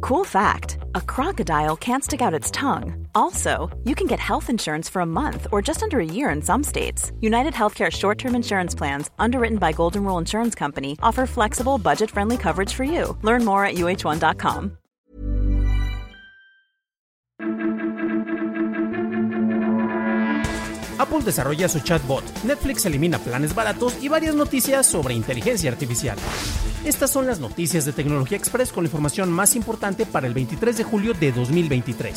Cool fact a crocodile can't stick out its tongue. Also, you can get health insurance for a month or just under a year in some states. United Healthcare short term insurance plans, underwritten by Golden Rule Insurance Company, offer flexible, budget friendly coverage for you. Learn more at uh1.com. Apple desarrolla su chatbot, Netflix elimina planes baratos y varias noticias sobre inteligencia artificial. Estas son las noticias de Tecnología Express con la información más importante para el 23 de julio de 2023.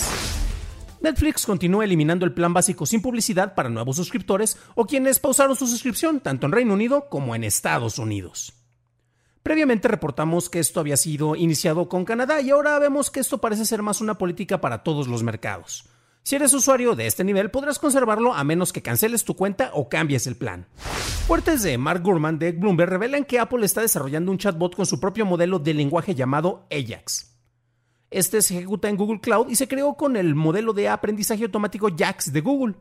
Netflix continúa eliminando el plan básico sin publicidad para nuevos suscriptores o quienes pausaron su suscripción tanto en Reino Unido como en Estados Unidos. Previamente reportamos que esto había sido iniciado con Canadá y ahora vemos que esto parece ser más una política para todos los mercados. Si eres usuario de este nivel, podrás conservarlo a menos que canceles tu cuenta o cambies el plan. Fuertes de Mark Gurman de Bloomberg revelan que Apple está desarrollando un chatbot con su propio modelo de lenguaje llamado Ajax. Este se ejecuta en Google Cloud y se creó con el modelo de aprendizaje automático JAX de Google.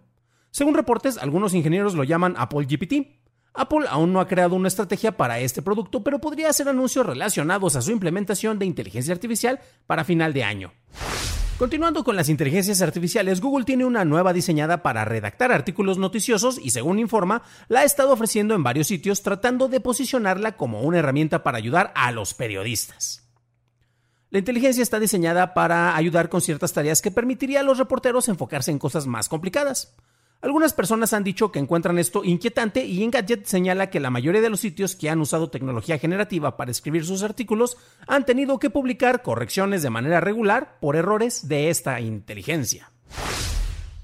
Según reportes, algunos ingenieros lo llaman Apple GPT. Apple aún no ha creado una estrategia para este producto, pero podría hacer anuncios relacionados a su implementación de inteligencia artificial para final de año. Continuando con las inteligencias artificiales, Google tiene una nueva diseñada para redactar artículos noticiosos y según informa, la ha estado ofreciendo en varios sitios tratando de posicionarla como una herramienta para ayudar a los periodistas. La inteligencia está diseñada para ayudar con ciertas tareas que permitiría a los reporteros enfocarse en cosas más complicadas. Algunas personas han dicho que encuentran esto inquietante y Engadget señala que la mayoría de los sitios que han usado tecnología generativa para escribir sus artículos han tenido que publicar correcciones de manera regular por errores de esta inteligencia.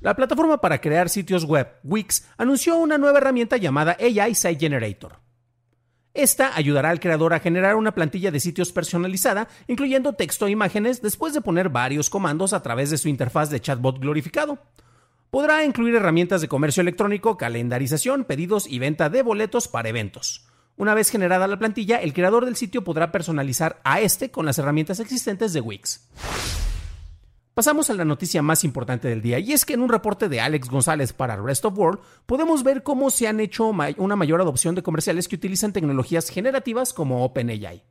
La plataforma para crear sitios web, Wix, anunció una nueva herramienta llamada AI Site Generator. Esta ayudará al creador a generar una plantilla de sitios personalizada, incluyendo texto e imágenes, después de poner varios comandos a través de su interfaz de chatbot glorificado. Podrá incluir herramientas de comercio electrónico, calendarización, pedidos y venta de boletos para eventos. Una vez generada la plantilla, el creador del sitio podrá personalizar a este con las herramientas existentes de Wix. Pasamos a la noticia más importante del día, y es que en un reporte de Alex González para Rest of World podemos ver cómo se han hecho una mayor adopción de comerciales que utilizan tecnologías generativas como OpenAI.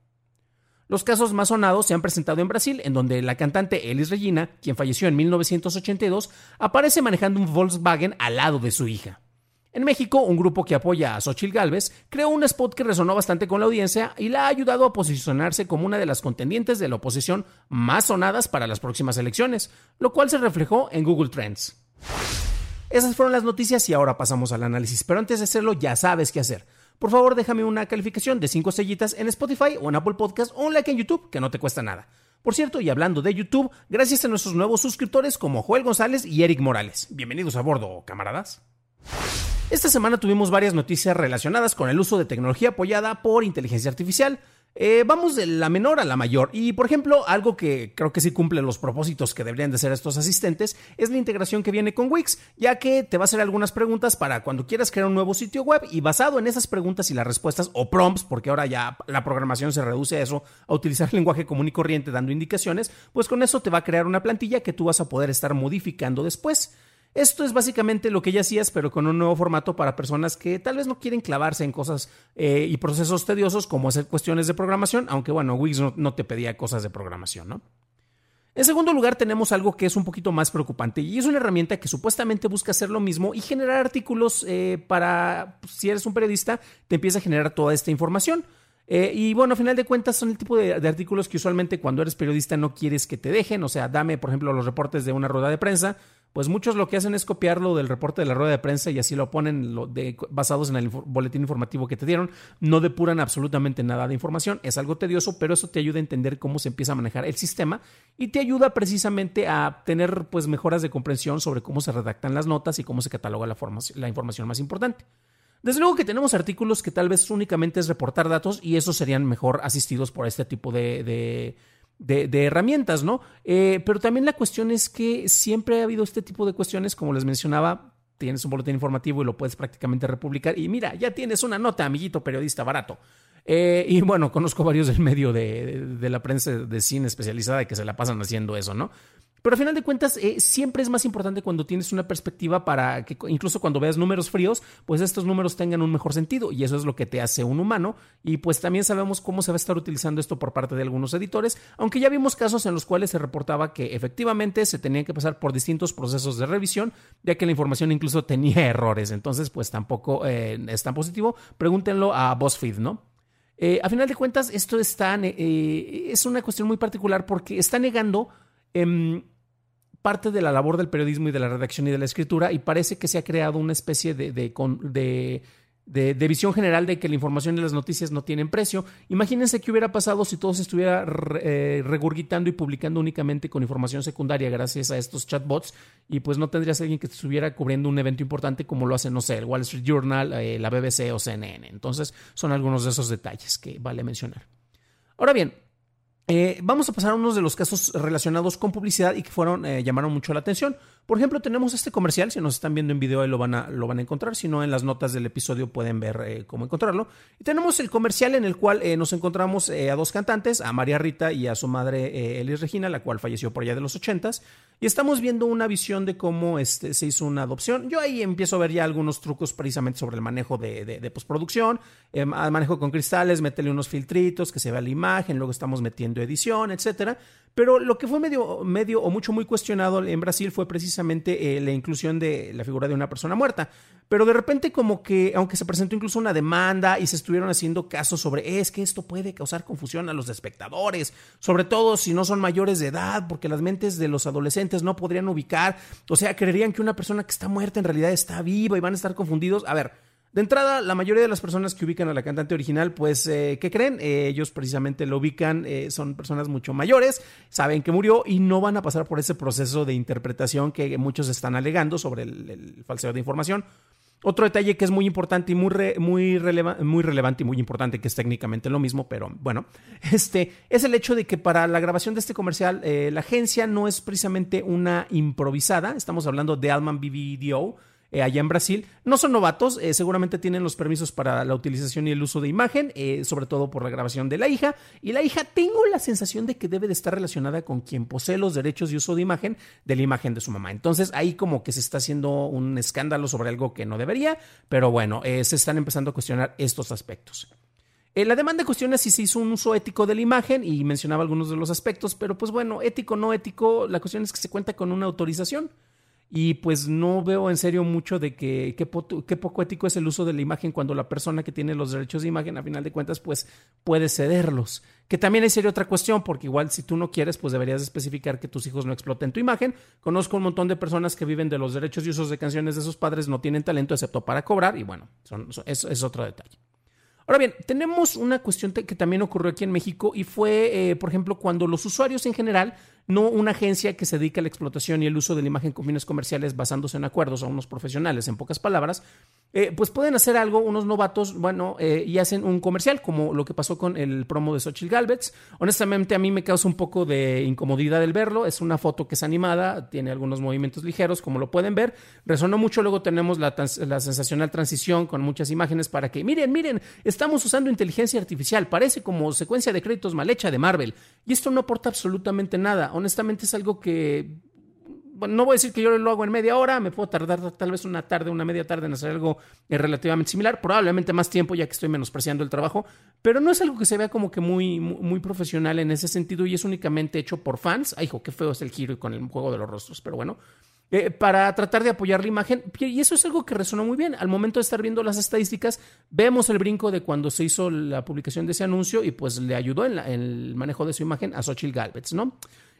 Los casos más sonados se han presentado en Brasil, en donde la cantante Elis Regina, quien falleció en 1982, aparece manejando un Volkswagen al lado de su hija. En México, un grupo que apoya a Xochitl Galvez creó un spot que resonó bastante con la audiencia y la ha ayudado a posicionarse como una de las contendientes de la oposición más sonadas para las próximas elecciones, lo cual se reflejó en Google Trends. Esas fueron las noticias y ahora pasamos al análisis, pero antes de hacerlo ya sabes qué hacer por favor déjame una calificación de 5 estrellitas en Spotify o en Apple Podcast o un like en YouTube, que no te cuesta nada. Por cierto, y hablando de YouTube, gracias a nuestros nuevos suscriptores como Joel González y Eric Morales. Bienvenidos a bordo, camaradas. Esta semana tuvimos varias noticias relacionadas con el uso de tecnología apoyada por inteligencia artificial. Eh, vamos de la menor a la mayor. Y por ejemplo, algo que creo que sí cumple los propósitos que deberían de ser estos asistentes es la integración que viene con Wix, ya que te va a hacer algunas preguntas para cuando quieras crear un nuevo sitio web y basado en esas preguntas y las respuestas o prompts, porque ahora ya la programación se reduce a eso, a utilizar lenguaje común y corriente dando indicaciones, pues con eso te va a crear una plantilla que tú vas a poder estar modificando después. Esto es básicamente lo que ya hacías, pero con un nuevo formato para personas que tal vez no quieren clavarse en cosas eh, y procesos tediosos como hacer cuestiones de programación, aunque bueno, Wix no, te pedía cosas de programación, ¿no? En segundo lugar, tenemos algo que es un poquito más preocupante y es una herramienta que supuestamente busca hacer lo mismo y generar artículos eh, para, pues, si eres un periodista, te empieza a generar toda esta información. Eh, y bueno, a final de cuentas son el tipo de, de, artículos que usualmente cuando eres periodista no quieres que te dejen. O sea, dame, por ejemplo, los reportes de una rueda de prensa pues muchos lo que hacen es copiarlo del reporte de la rueda de prensa y así lo ponen basados en el boletín informativo que te dieron. No depuran absolutamente nada de información. Es algo tedioso, pero eso te ayuda a entender cómo se empieza a manejar el sistema y te ayuda precisamente a tener pues mejoras de comprensión sobre cómo se redactan las notas y cómo se cataloga la, información más importante. Desde luego que tenemos artículos que tal vez únicamente es reportar datos y esos serían mejor asistidos por este tipo de, herramientas, ¿no? Eh, pero también la cuestión es que siempre ha habido este tipo de cuestiones, como les mencionaba, tienes un boletín informativo y lo puedes prácticamente republicar y mira, ya tienes una nota, amiguito periodista barato. Eh, y bueno, conozco varios del medio de, de, la prensa de cine especializada que se la pasan haciendo eso, ¿no? Pero al final de cuentas, eh, siempre es más importante cuando tienes una perspectiva para que incluso cuando veas números fríos, pues estos números tengan un mejor sentido y eso es lo que te hace un humano. Y pues también sabemos cómo se va a estar utilizando esto por parte de algunos editores, aunque ya vimos casos en los cuales se reportaba que efectivamente se tenían que pasar por distintos procesos de revisión, ya que la información incluso tenía errores. Entonces, pues tampoco eh, es tan positivo. Pregúntenlo a BuzzFeed, ¿no? Eh, a final de cuentas, esto está, es una cuestión muy particular porque está negando em, parte de la labor del periodismo y de la redacción y de la escritura y parece que se ha creado una especie de, de, visión general de que la información y las noticias no tienen precio. Imagínense qué hubiera pasado si todo se estuviera eh, regurgitando y publicando únicamente con información secundaria gracias a estos chatbots y pues no tendrías alguien que estuviera cubriendo un evento importante como lo hace, no sé, el Wall Street Journal, eh, la BBC o CNN. Entonces son algunos de esos detalles que vale mencionar. Ahora bien, eh, vamos a pasar a unos de los casos relacionados con publicidad y que fueron, eh, llamaron mucho la atención. Por ejemplo, tenemos este comercial, si nos están viendo en video ahí lo van a, lo van a encontrar, si no en las notas del episodio pueden ver eh, cómo encontrarlo. Y tenemos el comercial en el cual nos encontramos a dos cantantes, a María Rita y a su madre Elis Regina, la cual falleció por allá de los ochentas. Y estamos viendo una visión de cómo este, se hizo una adopción. Yo ahí empiezo a ver ya algunos trucos precisamente sobre el manejo de, postproducción, eh, manejo con cristales, métele unos filtritos, que se vea la imagen, luego estamos metiendo edición, etcétera. Pero lo que fue medio, medio o mucho muy cuestionado en Brasil fue precisamente eh, la inclusión de la figura de una persona muerta. Pero de repente como que, aunque se presentó incluso una demanda y se estuvieron haciendo casos sobre, es que esto puede causar confusión a los espectadores, sobre todo si no son mayores de edad, porque las mentes de los adolescentes no podrían ubicar, o sea, creerían que una persona que está muerta en realidad está viva y van a estar confundidos. A ver, de entrada, la mayoría de las personas que ubican a la cantante original, pues, eh, ¿qué creen? Eh, ellos precisamente lo ubican, eh, son personas mucho mayores, saben que murió y no van a pasar por ese proceso de interpretación que muchos están alegando sobre el, falseo de información. Otro detalle que es muy importante y muy, muy, relevante y muy importante, que es técnicamente lo mismo, pero bueno, este, es el hecho de que para la grabación de este comercial, la agencia no es precisamente una improvisada, estamos hablando de Alman BBDO, eh, allá en Brasil. No son novatos, eh, seguramente tienen los permisos para la utilización y el uso de imagen, eh, sobre todo por la grabación de la hija. Y la hija tengo la sensación de que debe de estar relacionada con quien posee los derechos de uso de imagen de la imagen de su mamá. Entonces ahí como que se está haciendo un escándalo sobre algo que no debería, pero bueno, se están empezando a cuestionar estos aspectos. la demanda cuestiona si se hizo un uso ético de la imagen y mencionaba algunos de los aspectos, pero pues bueno, ético, no ético, la cuestión es que se cuenta con una autorización. Y pues no veo en serio mucho de que qué poco ético es el uso de la imagen cuando la persona que tiene los derechos de imagen, a final de cuentas, pues puede cederlos. Que también serio otra cuestión, porque igual si tú no quieres, pues deberías especificar que tus hijos no exploten tu imagen. Conozco un montón de personas que viven de los derechos y usos de canciones de sus padres, no tienen talento excepto para cobrar, y bueno, eso es otro detalle. Ahora bien, tenemos una cuestión que también ocurrió aquí en México y fue, eh, por ejemplo, cuando los usuarios en general no una agencia que se dedica a la explotación y el uso de la imagen con fines comerciales basándose en acuerdos a unos profesionales, en pocas palabras, eh, pues pueden hacer algo unos novatos, bueno, eh, y hacen un comercial, como lo que pasó con el promo de Xochitl Galvez. Honestamente, a mí me causa un poco de incomodidad el verlo. Es una foto que es animada, tiene algunos movimientos ligeros, como lo pueden ver. Resonó mucho. Luego tenemos la, la sensacional transición con muchas imágenes para que, miren, miren, estamos usando inteligencia artificial. Parece como secuencia de créditos mal hecha de Marvel. Y esto no aporta absolutamente nada honestamente es algo que no voy a decir que yo lo hago en media hora, me puedo tardar tal vez una tarde, una media tarde en hacer algo eh, relativamente similar, probablemente más tiempo ya que estoy menospreciando el trabajo, pero no es algo que se vea como que muy, muy, profesional en ese sentido y es únicamente hecho por fans. Ay, hijo, qué feo es el giro con el juego de los rostros, pero bueno. Eh, para tratar de apoyar la imagen. Y eso es algo que resonó muy bien. Al momento de estar viendo las estadísticas, vemos el brinco de cuando se hizo la publicación de ese anuncio y pues le ayudó en, el manejo de su imagen a Xochitl Galvez, ¿no?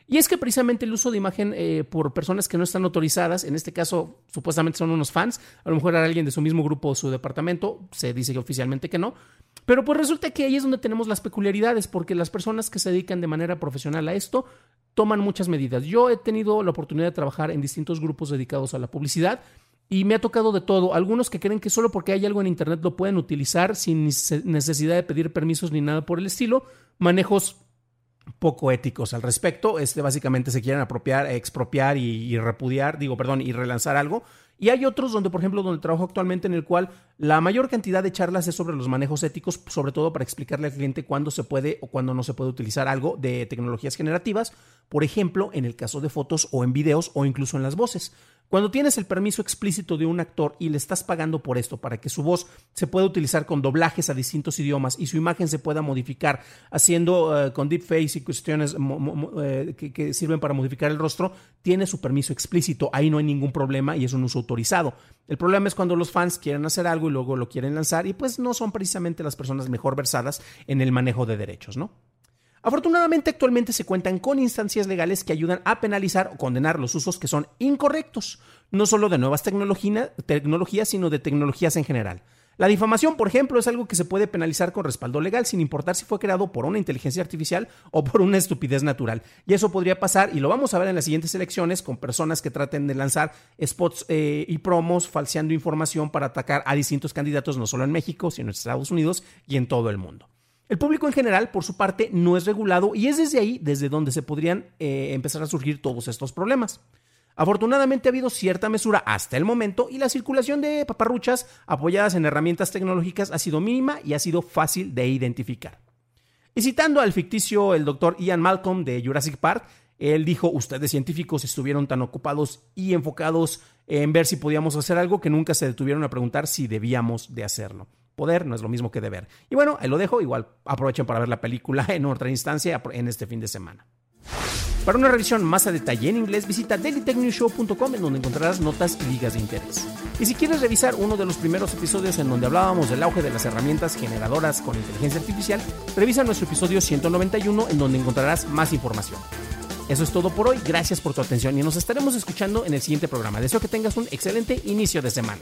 Y es que precisamente el uso de imagen eh, por personas que no están autorizadas, en este caso supuestamente son unos fans, a lo mejor era alguien de su mismo grupo o su departamento, se dice oficialmente que no, pero pues resulta que ahí es donde tenemos las peculiaridades, porque las personas que se dedican de manera profesional a esto toman muchas medidas. Yo he tenido la oportunidad de trabajar en distintos grupos dedicados a la publicidad. Y me ha tocado de todo. Algunos que creen que solo porque hay algo en Internet lo pueden utilizar sin necesidad de pedir permisos ni nada por el estilo. Manejos poco éticos al respecto. Este, básicamente se quieren apropiar, expropiar y, repudiar, digo, perdón, y relanzar algo. Y hay otros donde, por ejemplo, donde trabajo actualmente en el cual la mayor cantidad de charlas es sobre los manejos éticos, sobre todo para explicarle al cliente cuándo se puede o cuándo no se puede utilizar algo de tecnologías generativas, por ejemplo, en el caso de fotos o en videos o incluso en las voces. Cuando tienes el permiso explícito de un actor y le estás pagando por esto para que su voz se pueda utilizar con doblajes a distintos idiomas y su imagen se pueda modificar haciendo eh, con deepface y cuestiones eh, que, que, sirven para modificar el rostro, tiene su permiso explícito. Ahí no hay ningún problema y es un uso autorizado. El problema es cuando los fans quieren hacer algo y luego lo quieren lanzar y pues no son precisamente las personas mejor versadas en el manejo de derechos, ¿no? Afortunadamente actualmente se cuentan con instancias legales que ayudan a penalizar o condenar los usos que son incorrectos, no solo de nuevas tecnologías, sino de tecnologías en general. La difamación, por ejemplo, es algo que se puede penalizar con respaldo legal sin importar si fue creado por una inteligencia artificial o por una estupidez natural. Y eso podría pasar, y lo vamos a ver en las siguientes elecciones, con personas que traten de lanzar spots eh, y promos falseando información para atacar a distintos candidatos, no solo en México, sino en Estados Unidos y en todo el mundo. El público en general, por su parte, no es regulado y es desde ahí desde donde se podrían eh, empezar a surgir todos estos problemas. Afortunadamente ha habido cierta mesura hasta el momento y la circulación de paparruchas apoyadas en herramientas tecnológicas ha sido mínima y ha sido fácil de identificar. Y citando al ficticio el doctor Ian Malcolm de Jurassic Park, él dijo, ustedes científicos estuvieron tan ocupados y enfocados en ver si podíamos hacer algo que nunca se detuvieron a preguntar si debíamos de hacerlo. Poder no es lo mismo que deber. Y bueno, ahí lo dejo. Igual aprovechen para ver la película en otra instancia en este fin de semana. Para una revisión más a detalle en inglés, visita dailytechnewshow.com en donde encontrarás notas y ligas de interés. Y si quieres revisar uno de los primeros episodios en donde hablábamos del auge de las herramientas generadoras con inteligencia artificial, revisa nuestro episodio 191 en donde encontrarás más información. Eso es todo por hoy, gracias por tu atención y nos estaremos escuchando en el siguiente programa. Deseo que tengas un excelente inicio de semana.